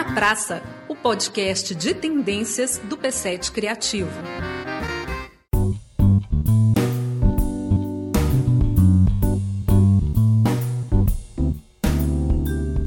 na Praça, o podcast de tendências do P7 Criativo.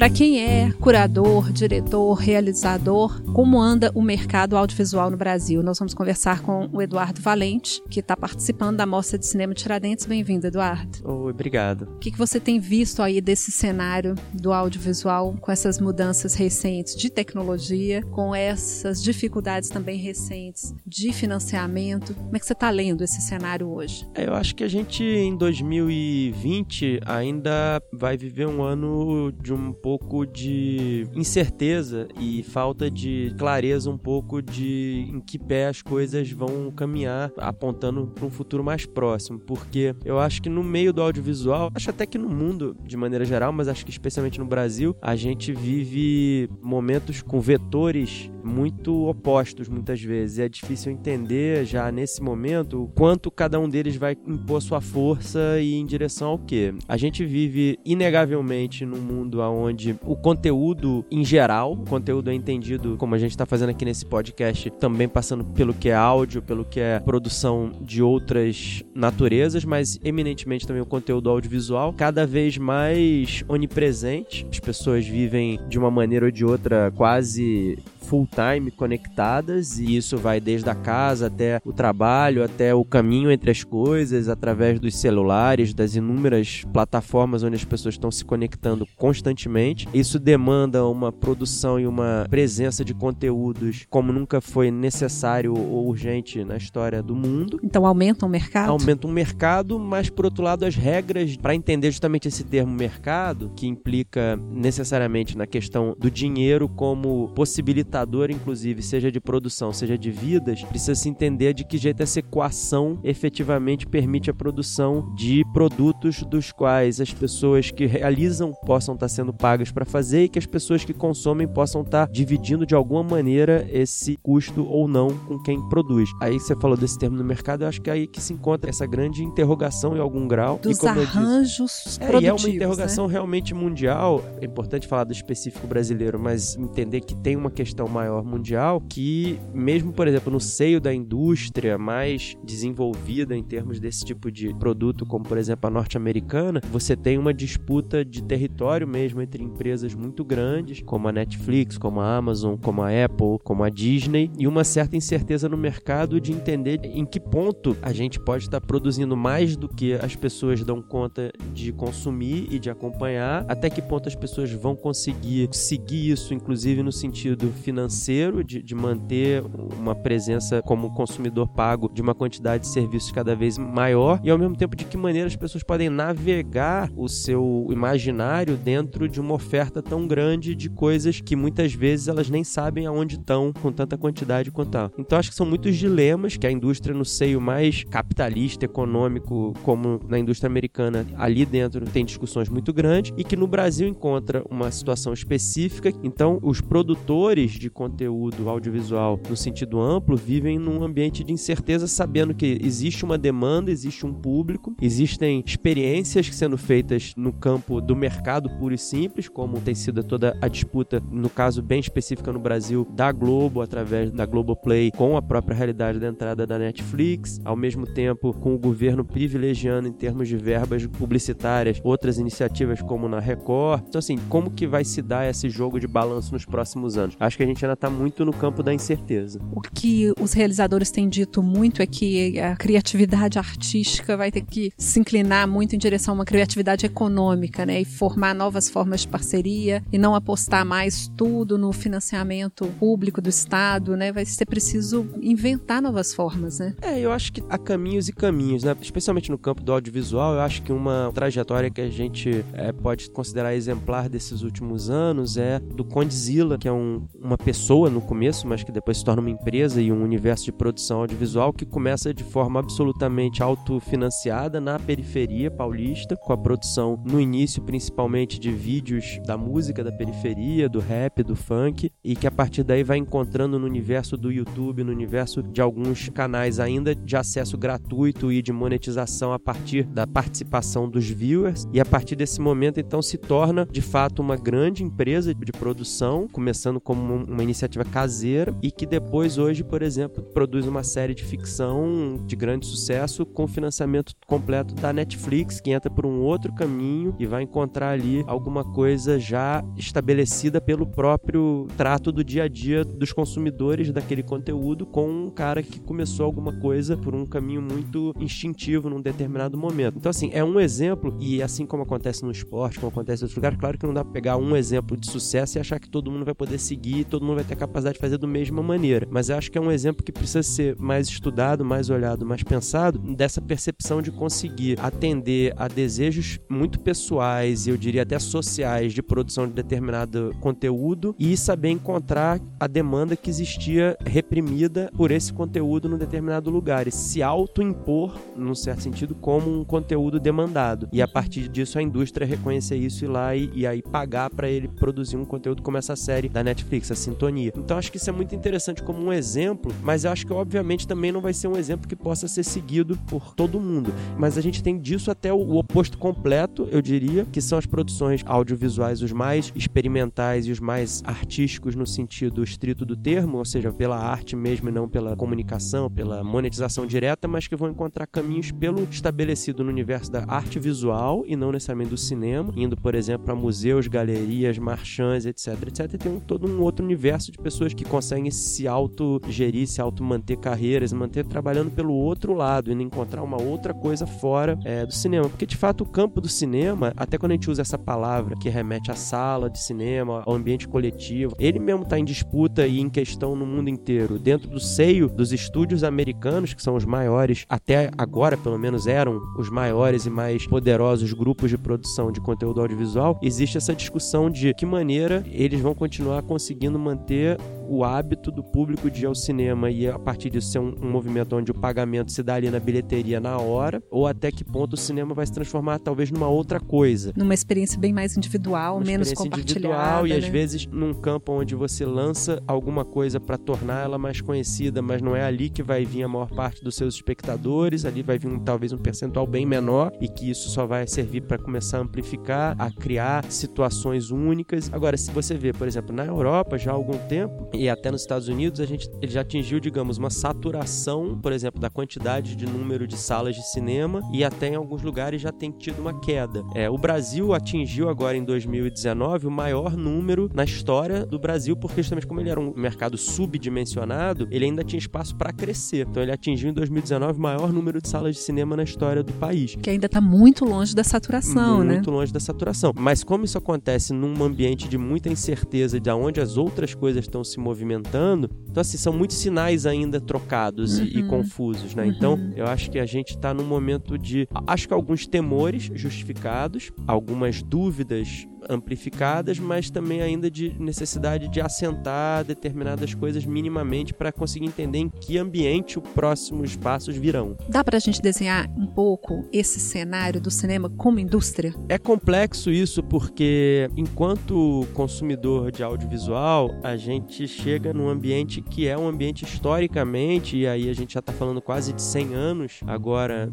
Para quem é curador, diretor, realizador, como anda o mercado audiovisual no Brasil? Nós vamos conversar com o Eduardo Valente, que está participando da Mostra de Cinema Tiradentes. Bem-vindo, Eduardo. Oi, obrigado. O que, que você tem visto aí desse cenário do audiovisual com essas mudanças recentes de tecnologia, com essas dificuldades também recentes de financiamento? Como é que você está lendo esse cenário hoje? É, eu acho que a gente em 2020 ainda vai viver um ano de um pouco pouco de incerteza e falta de clareza um pouco de em que pé as coisas vão caminhar, apontando para um futuro mais próximo, porque eu acho que no meio do audiovisual, acho até que no mundo de maneira geral, mas acho que especialmente no Brasil, a gente vive momentos com vetores muito opostos muitas vezes. É difícil entender já nesse momento quanto cada um deles vai impor sua força e em direção ao que. A gente vive inegavelmente num mundo onde onde o conteúdo em geral, o conteúdo é entendido como a gente está fazendo aqui nesse podcast, também passando pelo que é áudio, pelo que é produção de outras naturezas, mas eminentemente também o conteúdo audiovisual, cada vez mais onipresente. As pessoas vivem de uma maneira ou de outra quase full time conectadas e isso vai desde a casa até o trabalho, até o caminho entre as coisas, através dos celulares, das inúmeras plataformas onde as pessoas estão se conectando constantemente. Isso demanda uma produção e uma presença de conteúdos como nunca foi necessário ou urgente na história do mundo. Então aumenta o mercado? Aumenta o mercado, mas por outro lado as regras para entender justamente esse termo mercado, que implica necessariamente na questão do dinheiro como possibilitador inclusive, seja de produção, seja de vidas, precisa se entender de que jeito essa equação efetivamente permite a produção de produtos dos quais as pessoas que realizam possam estar sendo pagas para fazer e que as pessoas que consomem possam estar dividindo de alguma maneira esse custo ou não com quem produz. Aí você falou desse termo no mercado, eu acho que é aí que se encontra essa grande interrogação em algum grau. Dos arranjos disse, é, e é uma interrogação né? realmente mundial. É importante falar do específico brasileiro, mas entender que tem uma questão maior mundial que, mesmo, por exemplo, no seio da indústria mais desenvolvida em termos desse tipo de produto, como por exemplo a norte-americana, você tem uma disputa de território mesmo entre empresas muito grandes, como a Netflix, como a Amazon, como a Apple, como a Disney, e uma certa incerteza no mercado de entender em que ponto a gente pode estar produzindo mais do que as pessoas dão conta de consumir e de acompanhar, até que ponto as pessoas vão conseguir seguir isso, inclusive no sentido financeiro de, de manter uma presença como consumidor pago de uma quantidade de serviços cada vez maior e ao mesmo tempo de que maneira as pessoas podem navegar o seu imaginário dentro de uma oferta tão grande de coisas que muitas vezes elas nem sabem aonde estão com tanta quantidade quanto tal. Então acho que são muitos dilemas que a indústria no seio mais capitalista, econômico, como na indústria americana, ali dentro tem discussões muito grandes e que no Brasil encontra uma situação específica. Então os produtores de conteúdo audiovisual no sentido amplo vivem num ambiente de incerteza, sabendo que existe uma demanda, existe um público, existem experiências sendo feitas no campo do mercado puro e simples, como tem sido toda a disputa, no caso bem específica no Brasil, da Globo, através da Globoplay, com a própria realidade da entrada da Netflix, ao mesmo tempo com o governo privilegiando em termos de verbas publicitárias outras iniciativas como na Record. Então, assim, como que vai se dar esse jogo de balanço nos próximos anos? Acho que a gente ainda está muito no campo da incerteza. O que os realizadores têm dito muito é que a criatividade artística vai ter que se inclinar muito em direção a uma criatividade econômica, né? E formar novas formas parceria e não apostar mais tudo no financiamento público do Estado, né? Vai ser preciso inventar novas formas, né? É, eu acho que há caminhos e caminhos, né? Especialmente no campo do audiovisual, eu acho que uma trajetória que a gente é, pode considerar exemplar desses últimos anos é do Condzilla, que é um, uma pessoa no começo, mas que depois se torna uma empresa e um universo de produção audiovisual que começa de forma absolutamente autofinanciada na periferia paulista, com a produção no início principalmente de vídeos da música da periferia, do rap, do funk, e que a partir daí vai encontrando no universo do YouTube, no universo de alguns canais ainda de acesso gratuito e de monetização a partir da participação dos viewers, e a partir desse momento então se torna de fato uma grande empresa de produção, começando como uma iniciativa caseira e que depois hoje, por exemplo, produz uma série de ficção de grande sucesso com financiamento completo da Netflix, que entra por um outro caminho e vai encontrar ali alguma coisa já estabelecida pelo próprio trato do dia a dia dos consumidores daquele conteúdo com um cara que começou alguma coisa por um caminho muito instintivo num determinado momento. Então, assim, é um exemplo, e assim como acontece no esporte, como acontece em outros lugares, claro que não dá pra pegar um exemplo de sucesso e achar que todo mundo vai poder seguir, todo mundo vai ter capacidade de fazer da mesma maneira. Mas eu acho que é um exemplo que precisa ser mais estudado, mais olhado, mais pensado, dessa percepção de conseguir atender a desejos muito pessoais eu diria até sociais de produção de determinado conteúdo e saber encontrar a demanda que existia reprimida por esse conteúdo num determinado lugar e se autoimpor, num certo sentido, como um conteúdo demandado. E a partir disso a indústria reconhecer isso e lá e, e aí pagar para ele produzir um conteúdo como essa série da Netflix, a Sintonia. Então acho que isso é muito interessante como um exemplo, mas eu acho que obviamente também não vai ser um exemplo que possa ser seguido por todo mundo. Mas a gente tem disso até o oposto completo, eu diria, que são as produções audiovisuais os mais experimentais e os mais artísticos no sentido estrito do termo, ou seja, pela arte mesmo e não pela comunicação, pela monetização direta, mas que vão encontrar caminhos pelo estabelecido no universo da arte visual e não necessariamente do cinema, indo, por exemplo, a museus, galerias, marchands, etc, etc, e tem um, todo um outro universo de pessoas que conseguem se auto-gerir, se auto-manter carreiras, manter trabalhando pelo outro lado e encontrar uma outra coisa fora é, do cinema. Porque, de fato, o campo do cinema, até quando a gente usa essa palavra remete à sala de cinema, ao ambiente coletivo, ele mesmo está em disputa e em questão no mundo inteiro. Dentro do seio dos estúdios americanos, que são os maiores, até agora pelo menos eram os maiores e mais poderosos grupos de produção de conteúdo audiovisual, existe essa discussão de que maneira eles vão continuar conseguindo manter o hábito do público de ir ao cinema e a partir disso ser um, um, movimento onde o pagamento se dá ali na bilheteria na hora, ou até que ponto o cinema vai se transformar talvez numa outra coisa. Numa experiência bem mais individual, uma menos compartilhada. Individual, né? E às vezes num campo onde você lança alguma coisa para tornar ela mais conhecida, mas não é ali que vai vir a maior parte dos seus espectadores, ali vai vir um, talvez um percentual bem menor e que isso só vai servir para começar a amplificar, a criar situações únicas. Agora, se você vê, por exemplo, na Europa já há algum tempo, e até nos Estados Unidos a gente ele já atingiu, digamos, uma saturação, por exemplo, da quantidade de número de salas de cinema e até em alguns lugares já tem tido uma queda. É, o Brasil atingiu agora em 2019 o maior número na história do Brasil, porque justamente como ele era um mercado subdimensionado, ele ainda tinha espaço para crescer. Então ele atingiu em 2019 o maior número de salas de cinema na história do país. Que ainda está muito longe da saturação, muito né? Muito longe da saturação. Mas como isso acontece num ambiente de muita incerteza de onde as outras coisas estão se movimentando. Então, assim, são muitos sinais ainda trocados uhum. e, e, confusos, né? Então, uhum. Então, eu acho que a gente está num momento de. Acho que alguns temores justificados, algumas dúvidas amplificadas, mas também ainda de necessidade de assentar determinadas coisas minimamente para conseguir entender em que ambiente os próximos passos virão. Dá para a gente desenhar um pouco esse cenário do cinema como indústria? É complexo isso porque enquanto consumidor de audiovisual, a gente chega num ambiente que é um ambiente historicamente, e aí a gente já está falando quase de 100 anos, agora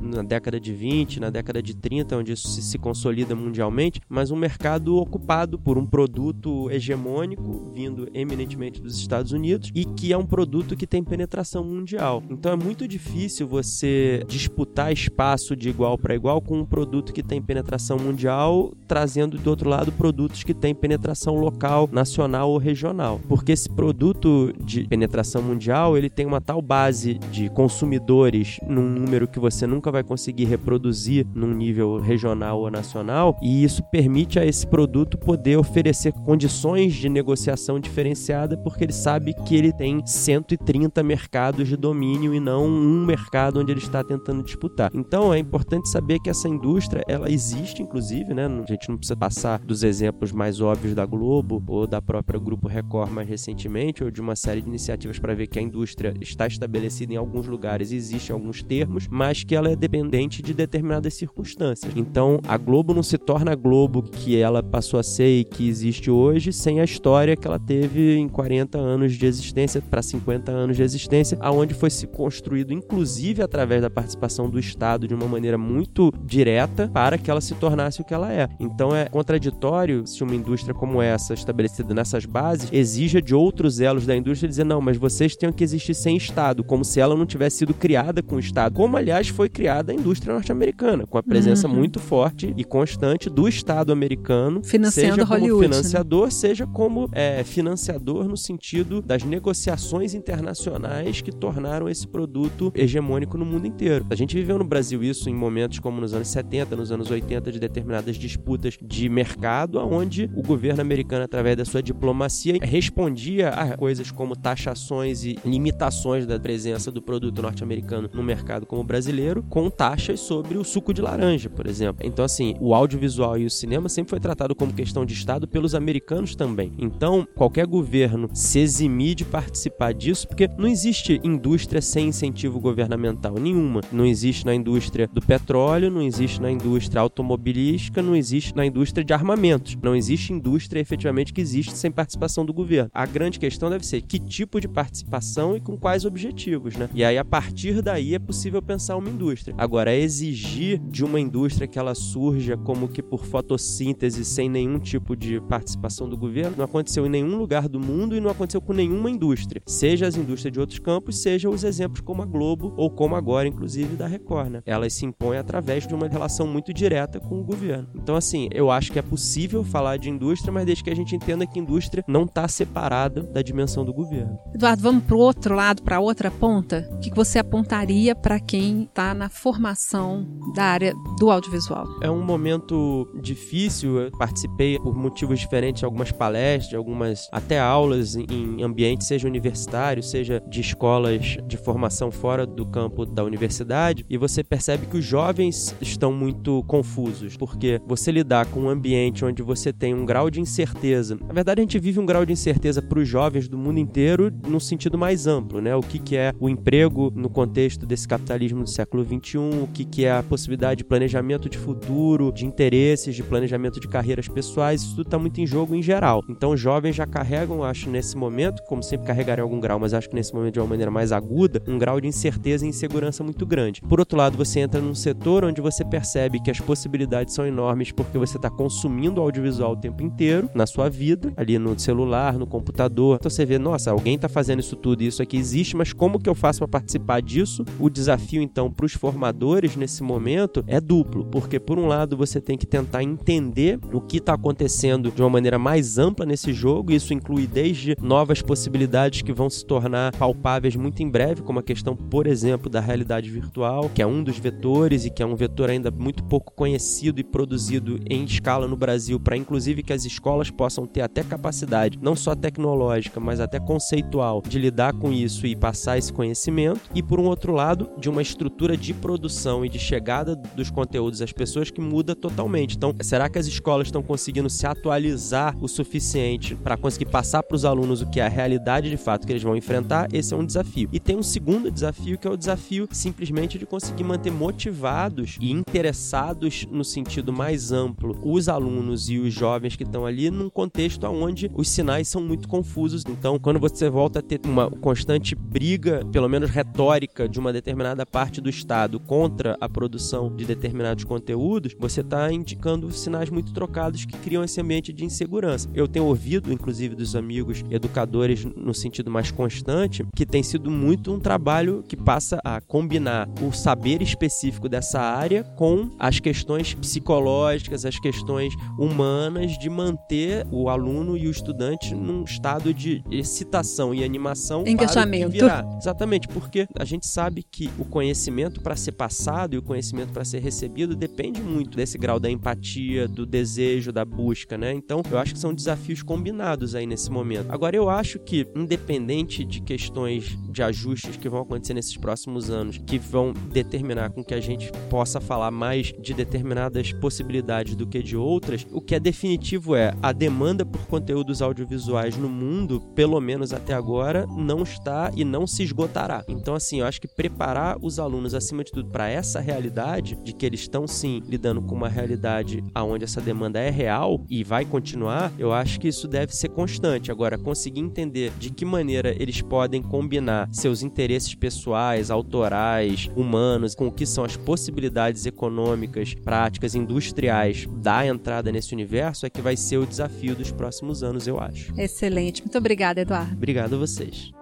na década de 20, na década de 30, onde isso se consolida mundialmente, mas um mercado ocupado por um produto hegemônico vindo eminentemente dos Estados Unidos e que é um produto que tem penetração mundial. Então é muito difícil você disputar espaço de igual para igual com um produto que tem penetração mundial, trazendo do outro lado produtos que têm penetração local, nacional ou regional. Porque esse produto de penetração mundial, ele tem uma tal base de consumidores num número que você nunca vai conseguir reproduzir num nível regional ou nacional, e isso permite permite a esse produto poder oferecer condições de negociação diferenciada, porque ele sabe que ele tem 130 mercados de domínio e não um mercado onde ele está tentando disputar. Então é importante saber que essa indústria ela existe, inclusive, né? A gente não precisa passar dos exemplos mais óbvios da Globo ou da própria Grupo Record mais recentemente, ou de uma série de iniciativas para ver que a indústria está estabelecida em alguns lugares, existem alguns termos, mas que ela é dependente de determinadas circunstâncias. Então a Globo não se torna Globo que ela passou a ser e que existe hoje sem a história que ela teve em 40 anos de existência para 50 anos de existência, aonde foi se construído inclusive através da participação do Estado de uma maneira muito direta para que ela se tornasse o que ela é. Então é contraditório se uma indústria como essa, estabelecida nessas bases, exija de outros elos da indústria dizer não, mas vocês têm que existir sem Estado, como se ela não tivesse sido criada com o Estado, como aliás foi criada a indústria norte-americana, com a presença uhum. muito forte e constante do Estado americano, Financiando seja como Hollywood, né? financiador, né? seja como é, financiador no sentido das negociações internacionais que tornaram esse produto hegemônico no mundo inteiro. A gente viveu no Brasil isso em momentos como nos anos 70, nos anos 80, de determinadas disputas de mercado, onde o governo americano, através da sua diplomacia, respondia a coisas como taxações e limitações da presença do produto norte-americano no mercado como brasileiro, com taxas sobre o suco de laranja, por exemplo. Então, assim, o audiovisual e o cinema sempre foi tratado como questão de Estado pelos americanos também. Então, qualquer governo se eximir de participar disso, porque não existe indústria sem incentivo governamental nenhuma. Não existe na indústria do petróleo, não existe na indústria automobilística, não existe na indústria de armamentos. Não existe indústria efetivamente que existe sem participação do governo. A grande questão deve ser que tipo de participação e com quais objetivos, né? E aí, a partir daí, é possível pensar uma indústria. Agora, exigir de uma indústria que ela surja como que por fotossíntese, sem nenhum tipo de participação do governo, não aconteceu em nenhum lugar do mundo e não aconteceu com nenhuma indústria. Seja as indústrias de outros campos, seja os exemplos como a Globo ou como agora, inclusive, da Record, né? Elas se impõem através de uma relação muito direta com o governo. Então, assim, eu acho que é possível falar de indústria, mas desde que a gente entenda que indústria não está separada da dimensão do governo. Eduardo, vamos para o outro lado, para outra ponta? O que você apontaria para quem está na formação da área do audiovisual? É um momento difícil. Eu participei por motivos diferentes de algumas palestras, algumas até aulas em ambientes, seja universitário, seja de escolas de formação fora do campo da universidade, e você percebe que os jovens estão muito confusos, porque você lidar com um ambiente onde você tem um grau de incerteza. Na verdade, a gente vive um grau de incerteza para os jovens do mundo inteiro no sentido mais amplo, né? O que, que é o emprego no contexto desse capitalismo do século XXI, o que, que é a possibilidade de planejamento de futuro, de interesses, de planejamento de carreiras pessoais, isso tudo está muito em jogo em geral. Então, os jovens já carregam, acho, nesse momento, como sempre carregarem algum grau, mas acho que nesse momento de uma maneira mais aguda, um grau de incerteza e insegurança muito grande. Por outro lado, você entra num setor onde você percebe que as possibilidades são enormes porque você está consumindo audiovisual o tempo inteiro na sua vida, ali no celular, no computador. Então você vê, nossa, alguém está fazendo isso tudo, isso aqui existe, mas como que eu faço para participar disso? O desafio, então, para os formadores nesse momento é duplo, porque por um lado você tem que tentar entender o que está acontecendo de uma maneira mais ampla nesse jogo, isso inclui desde novas possibilidades que vão se tornar palpáveis muito em breve, como a questão, por exemplo, da realidade virtual, que é um dos vetores e que é um vetor ainda muito pouco conhecido e produzido em escala no Brasil, para inclusive que as escolas possam ter até capacidade, não só tecnológica, mas até conceitual, de lidar com isso e passar esse conhecimento, e por um outro lado, de uma estrutura de produção e de chegada dos conteúdos às pessoas que muda totalmente. Então, será que as escolas estão conseguindo se atualizar o suficiente para conseguir passar para os alunos o que é a realidade de fato que eles vão enfrentar? Esse é um desafio. E tem um segundo desafio que é o desafio simplesmente de conseguir manter motivados e interessados no sentido mais amplo os alunos e os jovens que estão ali num contexto onde os sinais são muito confusos. Então, quando você volta a ter uma constante briga, pelo menos retórica, de uma determinada parte do Estado contra a produção de determinados conteúdos, você está indicando sinais muito trocados que criam esse ambiente de insegurança. Eu tenho ouvido, inclusive, dos amigos educadores no sentido mais constante, que tem sido muito um trabalho que passa a combinar o saber específico dessa área com as questões psicológicas, as questões humanas de manter o aluno e o estudante num estado de excitação e animação Engajamento. virar. Exatamente, porque a gente sabe que o conhecimento para ser passado e o conhecimento para ser recebido depende muito desse grau da empatia, do do desejo, da busca, né? Então, eu acho que são desafios combinados aí nesse momento. Agora, eu acho que, independente de questões de ajustes que vão acontecer nesses próximos anos, que vão determinar com que a gente possa falar mais de determinadas possibilidades do que de outras, o que é definitivo é a demanda por conteúdos audiovisuais no mundo, pelo menos até agora, não está e não se esgotará. Então, assim, eu acho que preparar os alunos, acima de tudo, para essa realidade, de que eles estão sim lidando com uma realidade onde essa demanda é real e vai continuar, eu acho que isso deve ser constante. Agora, conseguir entender de que maneira eles podem combinar seus interesses pessoais, autorais, humanos, com o que são as possibilidades econômicas, práticas, industriais da entrada nesse universo, é que vai ser o desafio dos próximos anos, eu acho. Excelente. Muito obrigada, Eduardo. Obrigado a vocês.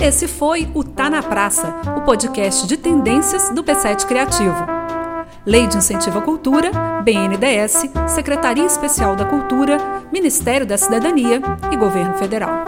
Esse foi o Tá na Praça, o podcast de tendências do P7 Criativo. Lei de Incentivo à Cultura, BNDES, Secretaria Especial da Cultura, Ministério da Cidadania e Governo Federal.